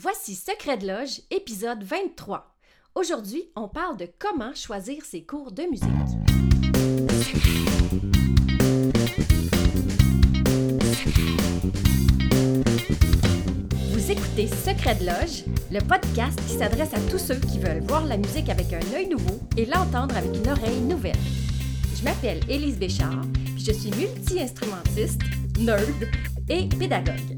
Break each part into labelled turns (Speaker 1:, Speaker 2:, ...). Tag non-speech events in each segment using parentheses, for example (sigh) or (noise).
Speaker 1: Voici Secret de Loge, épisode 23. Aujourd'hui, on parle de comment choisir ses cours de musique. Vous écoutez Secret de Loge, le podcast qui s'adresse à tous ceux qui veulent voir la musique avec un œil nouveau et l'entendre avec une oreille nouvelle. Je m'appelle Élise Béchard, puis je suis multi-instrumentiste, nerd et pédagogue.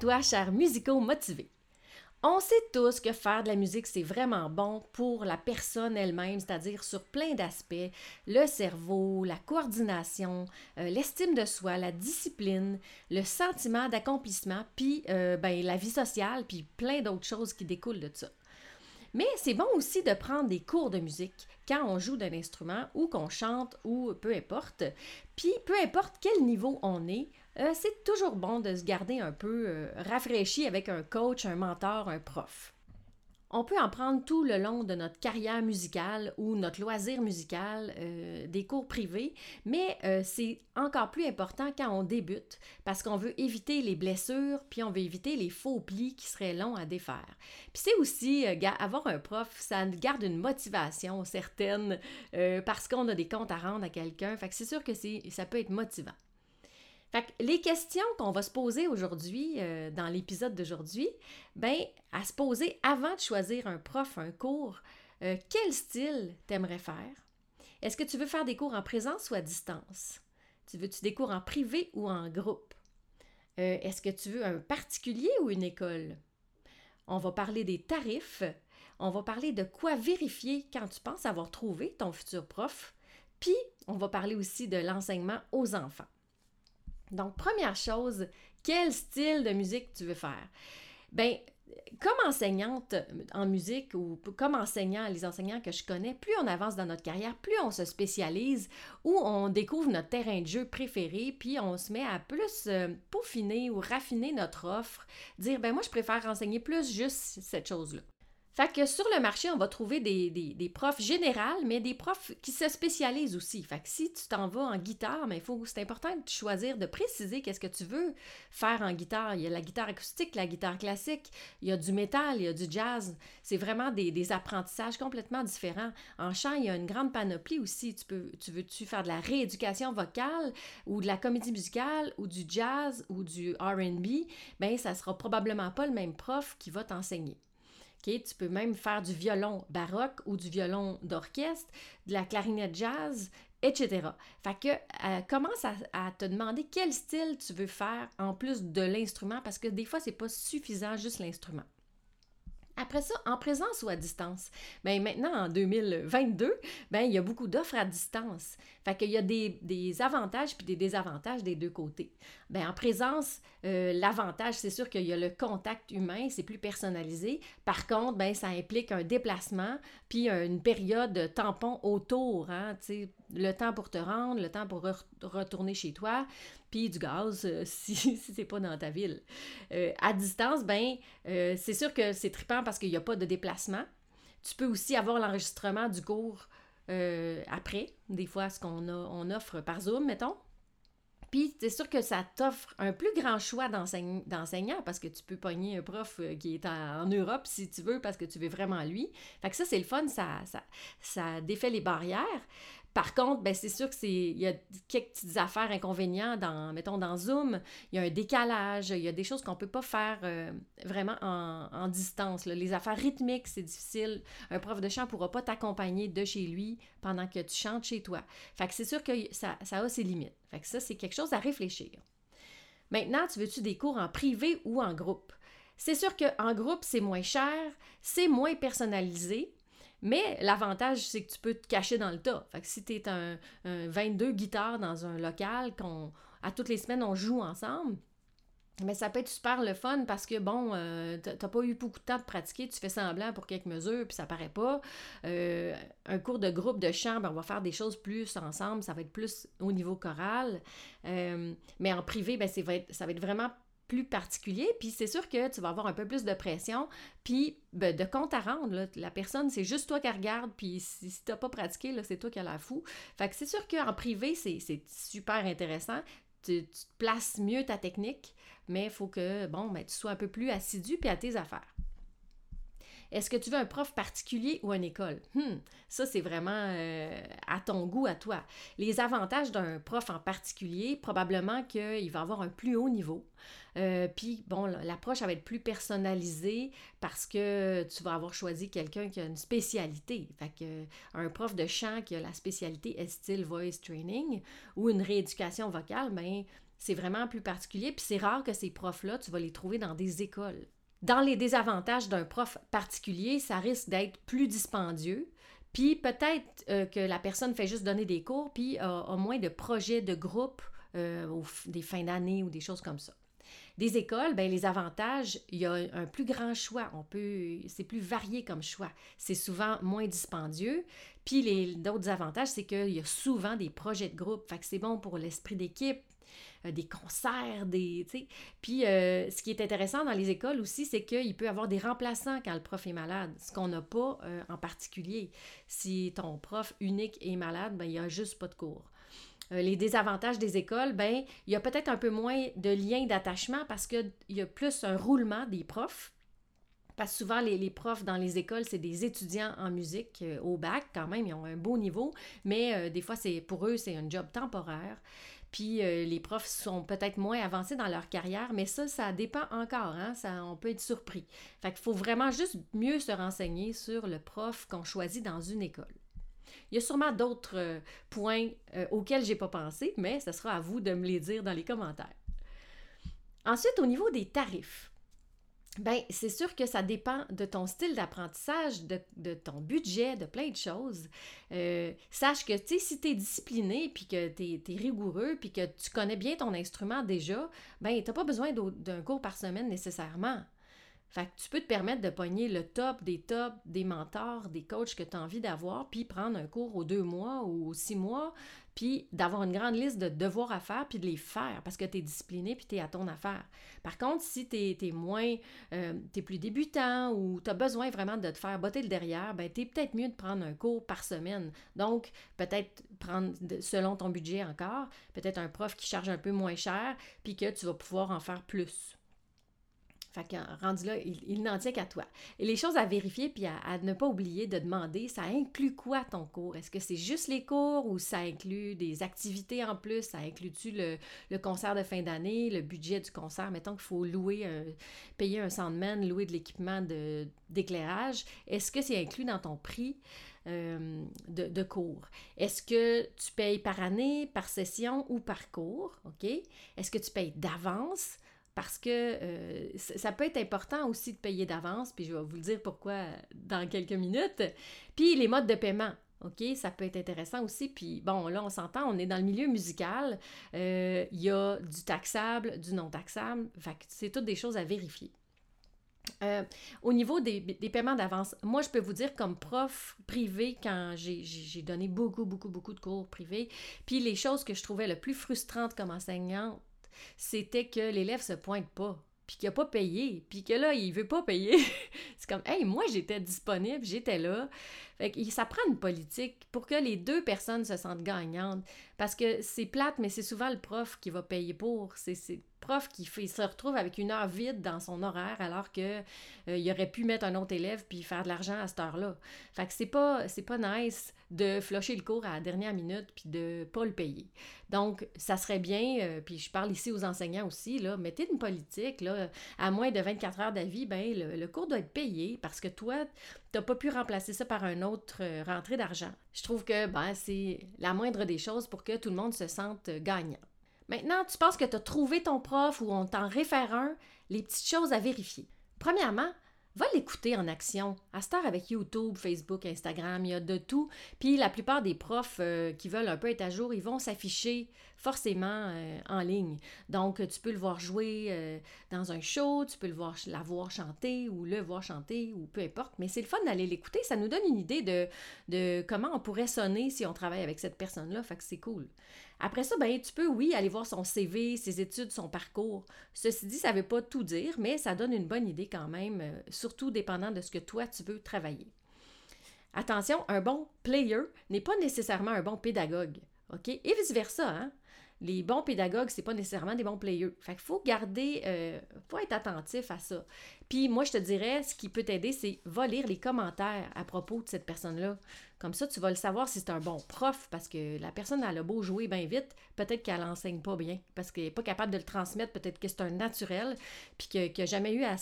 Speaker 1: Toi, cher musicaux motivés. On sait tous que faire de la musique, c'est vraiment bon pour la personne elle-même, c'est-à-dire sur plein d'aspects, le cerveau, la coordination, euh, l'estime de soi, la discipline, le sentiment d'accomplissement, puis euh, ben, la vie sociale, puis plein d'autres choses qui découlent de ça. Mais c'est bon aussi de prendre des cours de musique quand on joue d'un instrument ou qu'on chante ou peu importe. Puis peu importe quel niveau on est, euh, c'est toujours bon de se garder un peu euh, rafraîchi avec un coach, un mentor, un prof. On peut en prendre tout le long de notre carrière musicale ou notre loisir musical, euh, des cours privés, mais c'est encore plus important quand on débute parce qu'on veut éviter les blessures, puis on veut éviter les faux plis qui seraient longs à défaire. Puis c'est aussi, avoir un prof, ça garde une motivation certaine parce qu'on a des comptes à rendre à quelqu'un, fait que c'est sûr que ça peut être motivant. Fait que les questions qu'on va se poser aujourd'hui, euh, dans l'épisode d'aujourd'hui, ben, à se poser avant de choisir un prof, un cours, euh, quel style t'aimerais faire? Est-ce que tu veux faire des cours en présence ou à distance? Tu veux-tu des cours en privé ou en groupe? Euh, est-ce que tu veux un particulier ou une école? On va parler des tarifs. On va parler de quoi vérifier quand tu penses avoir trouvé ton futur prof. Puis, on va parler aussi de l'enseignement aux enfants. Donc, première chose, quel style de musique tu veux faire? Bien, comme enseignante en musique ou comme enseignant, les enseignants que je connais, plus on avance dans notre carrière, plus on se spécialise ou on découvre notre terrain de jeu préféré, puis on se met à plus euh, peaufiner ou raffiner notre offre, dire ben moi je préfère enseigner plus juste cette chose-là. Fait que sur le marché, on va trouver des, profs générales, mais des profs qui se spécialisent aussi. Fait que si tu t'en vas en guitare, mais faut, c'est important de choisir, de préciser qu'est-ce que tu veux faire en guitare. Il y a la guitare acoustique, la guitare classique, il y a du métal, il y a du jazz. C'est vraiment des, apprentissages complètement différents. En chant, il y a une grande panoplie aussi. Tu, peux, tu veux-tu faire de la rééducation vocale ou de la comédie musicale ou du jazz ou du R&B? Bien, ça sera probablement pas le même prof qui va t'enseigner. Tu peux même faire du violon baroque ou du violon d'orchestre, de la clarinette jazz, etc. Fait que euh, commence à, à, te demander quel style tu veux faire en plus de l'instrument parce que des fois, c'est pas suffisant juste l'instrument. Après ça, en présence ou à distance? Bien, maintenant, en 2022, bien, il y a beaucoup d'offres à distance. Fait qu'il y a des, avantages puis des désavantages des deux côtés. Bien, en présence, euh, l'avantage, c'est sûr qu'il y a le contact humain, c'est plus personnalisé. Par contre, bien, ça implique un déplacement puis une période de tampon autour, hein, le temps pour te rendre, le temps pour retourner chez toi puis du gaz euh, (laughs) si, si c'est pas dans ta ville. Euh, à distance, ben c'est sûr que c'est trippant parce qu'il n'y a pas de déplacement. Tu peux aussi avoir l'enregistrement du cours après, des fois ce qu'on on offre par Zoom, mettons. Puis, c'est sûr que ça t'offre un plus grand choix d'enseignants parce que tu peux pogner un prof qui est en, Europe si tu veux parce que tu veux vraiment lui. Fait que ça, c'est le fun, ça défait les barrières. Par contre, ben, c'est sûr que il y a quelques petites affaires inconvénients dans mettons dans Zoom, il y a un décalage, il y a des choses qu'on peut pas faire euh, vraiment en, distance. Les affaires rythmiques, c'est difficile. Un prof de chant pourra pas t'accompagner de chez lui pendant que tu chantes chez toi. Fait que c'est sûr que ça, ça a ses limites. Fait que ça, c'est quelque chose à réfléchir. Maintenant, tu veux-tu des cours en privé ou en groupe? C'est sûr qu'en groupe, c'est moins cher, c'est moins personnalisé, mais l'avantage, c'est que tu peux te cacher dans le tas. Fait que si tu es un, 22 guitares dans un local, qu'on à toutes les semaines, on joue ensemble. Mais ça peut être super le fun parce que, bon, euh, t'as pas eu beaucoup de temps de pratiquer, tu fais semblant pour quelques mesures, puis ça paraît pas. Euh, un cours de groupe de chant, ben, on va faire des choses plus ensemble, ça va être plus au niveau choral. Euh, mais en privé, ben, ça va être vraiment plus particulier, puis c'est sûr que tu vas avoir un peu plus de pression, puis ben, de compte à rendre, la personne, c'est juste toi qui regarde, puis si, si t'as pas pratiqué, c'est toi qui as la fou. Fait c'est sûr qu'en privé, c'est super intéressant, tu, tu, places mieux ta technique, mais il faut que, bon, ben, tu sois un peu plus assidu puis à tes affaires. Est-ce que tu veux un prof particulier ou une école? Hmm, ça, c'est vraiment euh, à ton goût, à toi. Les avantages d'un prof en particulier, probablement qu'il va avoir un plus haut niveau. Euh, puis, bon, l'approche va être plus personnalisée parce que tu vas avoir choisi quelqu'un qui a une spécialité. Fait un prof de chant qui a la spécialité style voice training ou une rééducation vocale, ben c'est vraiment plus particulier. Puis c'est rare que ces profs-là, tu vas les trouver dans des écoles. Dans les désavantages d'un prof particulier, ça risque d'être plus dispendieux. Puis peut-être euh, que la personne fait juste donner des cours, puis a, moins de projets de groupe, euh, des fins d'année ou des choses comme ça. Des écoles, ben, les avantages, il y a un plus grand choix. On peut, c'est plus varié comme choix. C'est souvent moins dispendieux. Puis les d'autres avantages, c'est qu'il y a souvent des projets de groupe. Fait que c'est bon pour l'esprit d'équipe, des concerts, des. Puis euh, ce qui est intéressant dans les écoles aussi, c'est qu'il peut y avoir des remplaçants quand le prof est malade, ce qu'on n'a pas euh, en particulier. Si ton prof unique est malade, ben, il n'y a juste pas de cours. les désavantages des écoles, ben, il y a peut-être un peu moins de liens d'attachement parce qu'il y a plus un roulement des profs. Parce que souvent, les, les profs dans les écoles, c'est des étudiants en musique au bac, quand même, ils ont un beau niveau, mais des fois, c'est pour eux, c'est un job temporaire. Puis euh, les profs sont peut-être moins avancés dans leur carrière, mais ça, ça dépend encore. Hein? Ça, on peut être surpris. Fait qu'il faut vraiment juste mieux se renseigner sur le prof qu'on choisit dans une école. Il y a sûrement d'autres euh, points euh, auxquels j'ai pas pensé, mais ce sera à vous de me les dire dans les commentaires. Ensuite, au niveau des tarifs. Ben, c'est sûr que ça dépend de ton style d'apprentissage, de, ton budget, de plein de choses. Euh, sache que, tu sais, si tu es discipliné, puis que tu es, rigoureux, puis que tu connais bien ton instrument déjà, ben, tu n'as pas besoin d'un cours par semaine nécessairement. Fait tu peux te permettre de pogner le top des tops, des mentors, des coachs que tu as envie d'avoir, puis prendre un cours aux deux mois ou six mois, puis d'avoir une grande liste de devoirs à faire, puis de les faire parce que tu es discipliné, puis tu es à ton affaire. Par contre, si tu es, moins, euh, tu es plus débutant ou tu as besoin vraiment de te faire botter le derrière, ben tu es peut-être mieux de prendre un cours par semaine. Donc, peut-être prendre, selon ton budget encore, peut-être un prof qui charge un peu moins cher, puis que tu vas pouvoir en faire plus. Fait que rendu là, il, n'en tient qu'à toi. Et les choses à vérifier puis à, ne pas oublier de demander, ça inclut quoi ton cours? Est-ce que c'est juste les cours ou ça inclut des activités en plus? Ça inclut-tu le, concert de fin d'année, le budget du concert? Mettons qu'il faut louer, payer un soundman, louer de l'équipement d'éclairage. Est-ce que c'est inclus dans ton prix? Euh, de, de, cours? Est-ce que tu payes par année, par session ou par cours? Est-ce que tu payes d'avance? Parce que euh, ça peut être important aussi de payer d'avance, puis je vais vous le dire pourquoi dans quelques minutes. Puis les modes de paiement. OK, ça peut être intéressant aussi. Puis bon, là, on s'entend, on est dans le milieu musical. Euh, il y a du taxable, du non taxable. Fait que c'est toutes des choses à vérifier. Euh, au niveau des, des paiements d'avance, moi, je peux vous dire, comme prof privé, quand j'ai donné beaucoup, beaucoup, beaucoup de cours privés, puis les choses que je trouvais le plus frustrantes comme enseignante, c'était que l'élève se pointe pas, puis qu'il n'a pas payé, puis que là, il veut pas payer. (laughs) c'est comme, hey, moi, j'étais disponible, j'étais là. Fait que ça prend une politique pour que les deux personnes se sentent gagnantes. Parce que c'est plate, mais c'est souvent le prof qui va payer pour. C'est prof qui se retrouve avec une heure vide dans son horaire alors que euh, il aurait pu mettre un autre élève puis faire de l'argent à cette heure-là. Fait que c'est pas nice de flusher le cours à la dernière minute puis de pas le payer. Donc ça serait bien euh, puis je parle ici aux enseignants aussi là, mettez une politique à moins de 24 heures d'avis, ben le, cours doit être payé parce que toi t'as pas pu remplacer ça par un autre euh, rentrée d'argent. Je trouve que ben c'est la moindre des choses pour que tout le monde se sente gagnant. Maintenant, tu penses que tu as trouvé ton prof ou on t'en réfère un, les petites choses à vérifier. Premièrement, va l'écouter en action. À cette avec YouTube, Facebook, Instagram, il y a de tout. Puis la plupart des profs euh, qui veulent un peu être à jour, ils vont s'afficher forcément euh, en ligne. Donc, tu peux le voir jouer euh, dans un show, tu peux le voir, la voir chanter ou le voir chanter ou peu importe. Mais c'est le fun d'aller l'écouter. Ça nous donne une idée de, comment on pourrait sonner si on travaille avec cette personne-là. Fait que c'est cool. Après ça, ben, tu peux, oui, aller voir son CV, ses études, son parcours. Ceci dit, ça ne veut pas tout dire, mais ça donne une bonne idée quand même, euh, surtout dépendant de ce que toi, tu veux travailler. Attention, un bon player n'est pas nécessairement un bon pédagogue. OK? Et vice-versa, hein? Les bons pédagogues, c'est pas nécessairement des bons players. Fait qu'il faut garder, euh, faut être attentif à ça. Puis moi, je te dirais, ce qui peut t'aider, c'est va lire les commentaires à propos de cette personne-là. Comme ça, tu vas le savoir si c'est un bon prof, parce que la personne, elle a beau jouer bien vite, peut-être qu'elle n'enseigne pas bien, parce qu'elle n'est pas capable de le transmettre, peut-être que c'est un naturel, puis qu'elle n'a jamais eu à,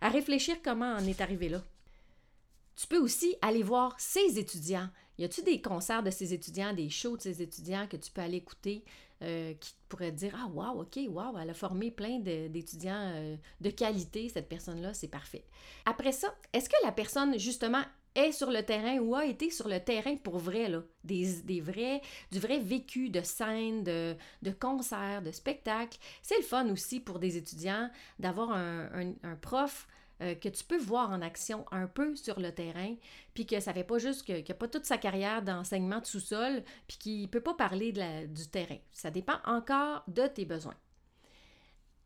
Speaker 1: à réfléchir comment on est arrivé là. Tu peux aussi aller voir ses étudiants. Y a-tu des concerts de ses étudiants, des shows de ses étudiants que tu peux aller écouter? Euh, qui pourraient te dire Ah, wow, OK, wow, elle a formé plein d'étudiants euh, de, qualité, cette personne-là, c'est parfait. Après ça, est-ce que la personne, justement, est sur le terrain ou a été sur le terrain pour vrai, là, des, des vrais, du vrai vécu de scène, de, de concert, de spectacle. C'est le fun aussi pour des étudiants d'avoir un, un prof euh, que tu peux voir en action un peu sur le terrain, puis que ça fait pas juste qu'il n'a pas toute sa carrière d'enseignement de sous-sol, puis qu'il peut pas parler de du terrain. Ça dépend encore de tes besoins.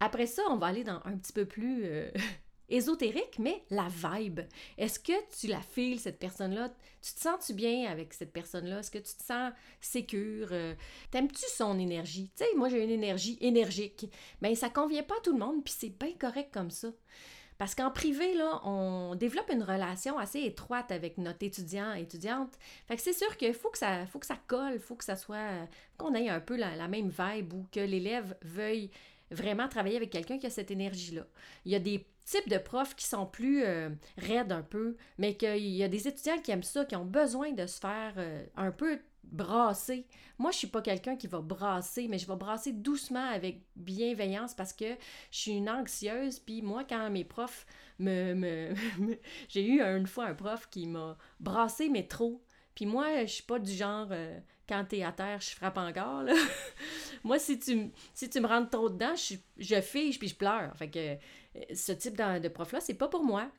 Speaker 1: Après ça, on va aller dans un petit peu plus euh, (laughs) ésotérique, mais la vibe. Est-ce que tu la files, cette personne-là? Tu te sens-tu bien avec cette personne-là? Est-ce que tu te sens sécure? Euh, t'aimes-tu son énergie? Tu sais, moi, j'ai une énergie énergique. Bien, ça convient pas à tout le monde, puis c'est bien correct comme ça. Parce qu'en privé, là, on développe une relation assez étroite avec notre étudiant, étudiante. Fait que c'est sûr qu'il faut que ça, faut que ça colle, faut que ça soit, qu'on ait un peu la, même vibe ou que l'élève veuille vraiment travailler avec quelqu'un qui a cette énergie-là. Il y a des types de profs qui sont plus euh, raides un peu, mais qu'il y a des étudiants qui aiment ça, qui ont besoin de se faire euh, un peu brasser. Moi, je suis pas quelqu'un qui va brasser, mais je vais brasser doucement avec bienveillance parce que je suis une anxieuse. Puis moi, quand mes profs me... me, (laughs) J'ai eu une fois un prof qui m'a brassé, mais trop. Puis moi, je suis pas du genre, euh, quand t'es à terre, je frappe encore. (laughs) Moi, si tu, si tu me rentres trop dedans, je, fige puis je pleure. Fait que euh, ce type de, de prof-là, c'est pas pour moi.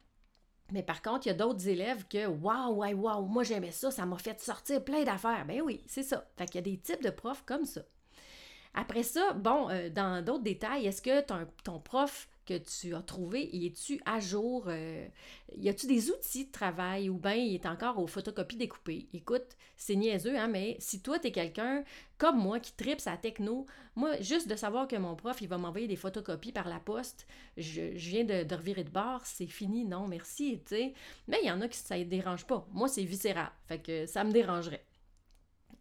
Speaker 1: Mais par contre, il y a d'autres élèves que Waouh, waouh, waouh, moi j'aimais ça, ça m'a fait sortir plein d'affaires. Ben oui, c'est ça. Fait qu'il y a des types de profs comme ça. Après ça, bon, euh, dans d'autres détails, est-ce que ton, ton prof que tu as trouvé, y es-tu à jour? Euh, y a-tu des outils de travail ou bien il est encore aux photocopies découpées? Écoute, c'est niaiseux, hein, mais si toi, tu es quelqu'un comme moi qui tripe sa techno, moi, juste de savoir que mon prof, il va m'envoyer des photocopies par la poste, je, viens de, de, revirer de bord, c'est fini, non, merci, tu sais. Mais il y en a qui ça ne dérange pas. Moi, c'est viscéral, fait que ça me dérangerait.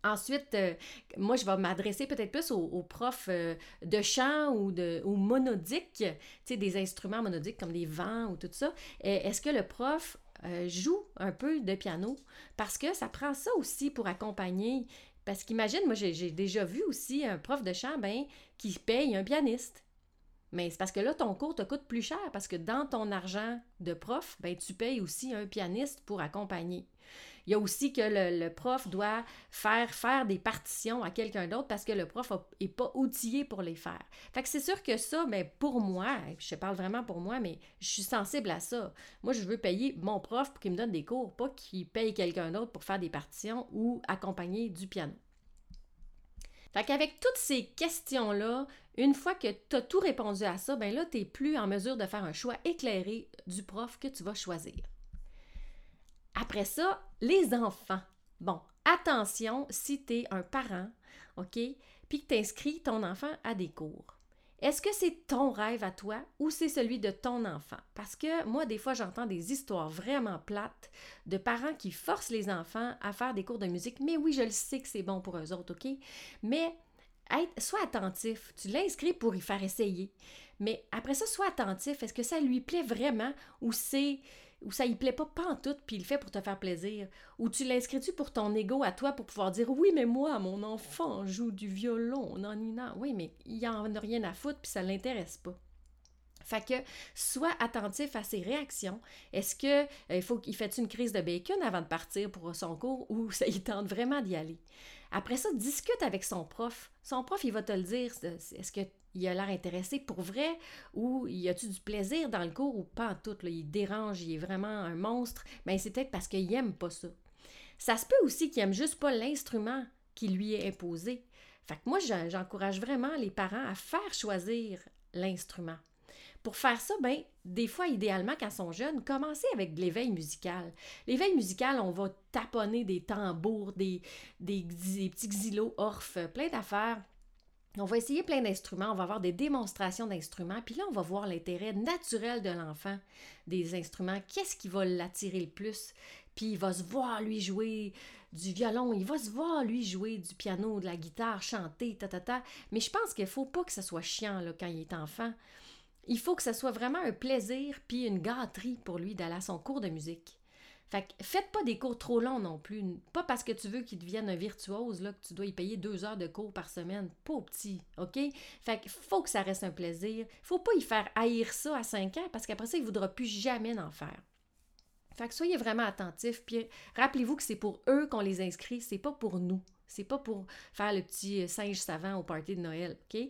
Speaker 1: Ensuite, euh, moi, je vais m'adresser peut-être plus aux, profs euh, de chant ou, de, ou monodiques, des instruments monodiques comme des vents ou tout ça. Est-ce que le prof euh, joue un peu de piano? Parce que ça prend ça aussi pour accompagner. Parce qu'imagine, moi, j'ai déjà vu aussi un prof de chant ben, qui paye un pianiste. Mais c'est parce que là, ton cours te coûte plus cher parce que dans ton argent de prof, ben, tu payes aussi un pianiste pour accompagner. Il y a aussi que le, prof doit faire faire des partitions à quelqu'un d'autre parce que le prof n'est pas outillé pour les faire. Fait que c'est sûr que ça, mais pour moi, je parle vraiment pour moi, mais je suis sensible à ça. Moi, je veux payer mon prof pour qu'il me donne des cours, pas qu'il paye quelqu'un d'autre pour faire des partitions ou accompagner du piano. Fait qu'avec toutes ces questions-là, une fois que tu as tout répondu à ça, ben là, tu n'es plus en mesure de faire un choix éclairé du prof que tu vas choisir. Après ça, les enfants. Bon, attention si tu un parent, OK, puis que tu inscris ton enfant à des cours. Est-ce que c'est ton rêve à toi ou c'est celui de ton enfant? Parce que moi, des fois, j'entends des histoires vraiment plates de parents qui forcent les enfants à faire des cours de musique. Mais oui, je le sais que c'est bon pour eux autres, OK? Mais sois attentif. Tu l'inscris pour y faire essayer. Mais après ça, sois attentif. Est-ce que ça lui plaît vraiment ou c'est ou ça y plaît pas tout puis il le fait pour te faire plaisir, ou tu l'inscris-tu pour ton ego à toi pour pouvoir dire oui, mais moi, mon enfant joue du violon, non, non. Oui, mais il en a rien à foutre puis ça l'intéresse pas. Fait que sois attentif à ses réactions. Est-ce que euh, faut qu'il fait une crise de bacon avant de partir pour son cours ou ça il tente vraiment d'y aller? Après ça, discute avec son prof. Son prof, il va te le dire. Est-ce qu'il a l'air intéressé pour vrai ou y a-tu du plaisir dans le cours ou pas en tout? Il dérange, il est vraiment un monstre. Mais ben, c'est peut-être parce qu'il n'aime pas ça. Ça se peut aussi qu'il n'aime juste pas l'instrument qui lui est imposé. Fait que moi, j'encourage vraiment les parents à faire choisir l'instrument. Pour faire ça, ben, des fois, idéalement, quand ils sont jeunes, commencez avec de l'éveil musical. L'éveil musical, on va taponner des tambours, des, des, petits xylos, orphes, plein d'affaires. On va essayer plein d'instruments, on va avoir des démonstrations d'instruments, puis là, on va voir l'intérêt naturel de l'enfant des instruments. Qu'est-ce qui va l'attirer le plus? Puis il va se voir lui jouer du violon, il va se voir lui jouer du piano, de la guitare, chanter, ta ta ta. Mais je pense qu'il ne faut pas que ce soit chiant là, quand il est enfant. Il faut que ce soit vraiment un plaisir puis une gâterie pour lui d'aller à son cours de musique. Fait que faites pas des cours trop longs non plus. Pas parce que tu veux qu'il devienne un virtuose, là, que tu dois y payer deux heures de cours par semaine. Pas au petit, OK? Fait qu'il faut que ça reste un plaisir. Faut pas y faire haïr ça à cinq ans parce qu'après ça, il voudra plus jamais en faire. Fait que soyez vraiment attentifs. Puis rappelez-vous que c'est pour eux qu'on les inscrit, c'est pas pour nous. C'est pas pour faire le petit euh, singe savant au party de Noël, OK?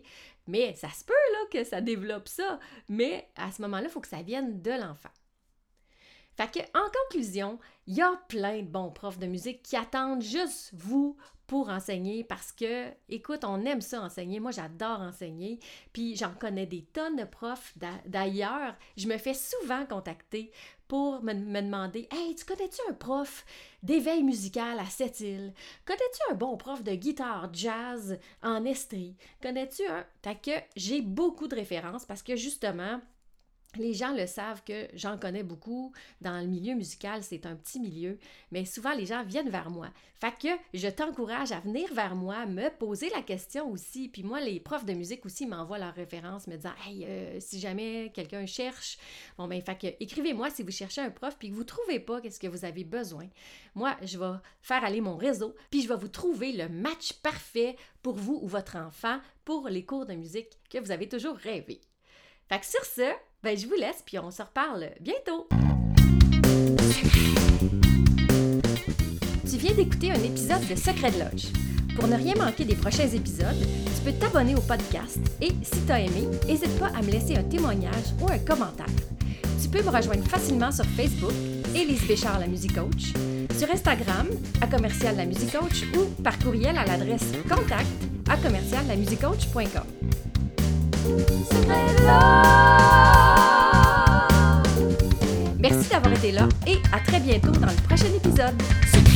Speaker 1: Mais ça se peut, là, que ça développe ça. Mais à ce moment-là, il faut que ça vienne de l'enfant. En conclusion, il y a plein de bons profs de musique qui attendent juste vous pour enseigner parce que, écoute, on aime ça enseigner. Moi, j'adore enseigner. Puis j'en connais des tonnes de profs d'ailleurs. Je me fais souvent contacter pour me, demander Hey, tu connais-tu un prof d'éveil musical à Sept-Îles? Connais-tu un bon prof de guitare jazz en Estrie? Connais-tu un Fait que j'ai beaucoup de références parce que justement, les gens le savent que j'en connais beaucoup. Dans le milieu musical, c'est un petit milieu, mais souvent les gens viennent vers moi. Fait que je t'encourage à venir vers moi, me poser la question aussi. Puis moi, les profs de musique aussi m'envoient leurs références, me disant Hey, euh, si jamais quelqu'un cherche, bon ben, fait que écrivez-moi si vous cherchez un prof puis que vous trouvez pas qu'est-ce que vous avez besoin. Moi, je vais faire aller mon réseau, puis je vais vous trouver le match parfait pour vous ou votre enfant pour les cours de musique que vous avez toujours rêvé. Fait que sur ce, ben, je vous laisse, puis on se reparle bientôt. Tu viens d'écouter un épisode de Secret de Loge. Pour ne rien manquer des prochains épisodes, tu peux t'abonner au podcast et, si tu as aimé, n'hésite pas à me laisser un témoignage ou un commentaire. Tu peux me rejoindre facilement sur Facebook, Élise Béchard, la musique coach, sur Instagram, à commercial la musique coach ou par courriel à l'adresse contact à commercial la Merci d'avoir été là et à très bientôt dans le prochain épisode.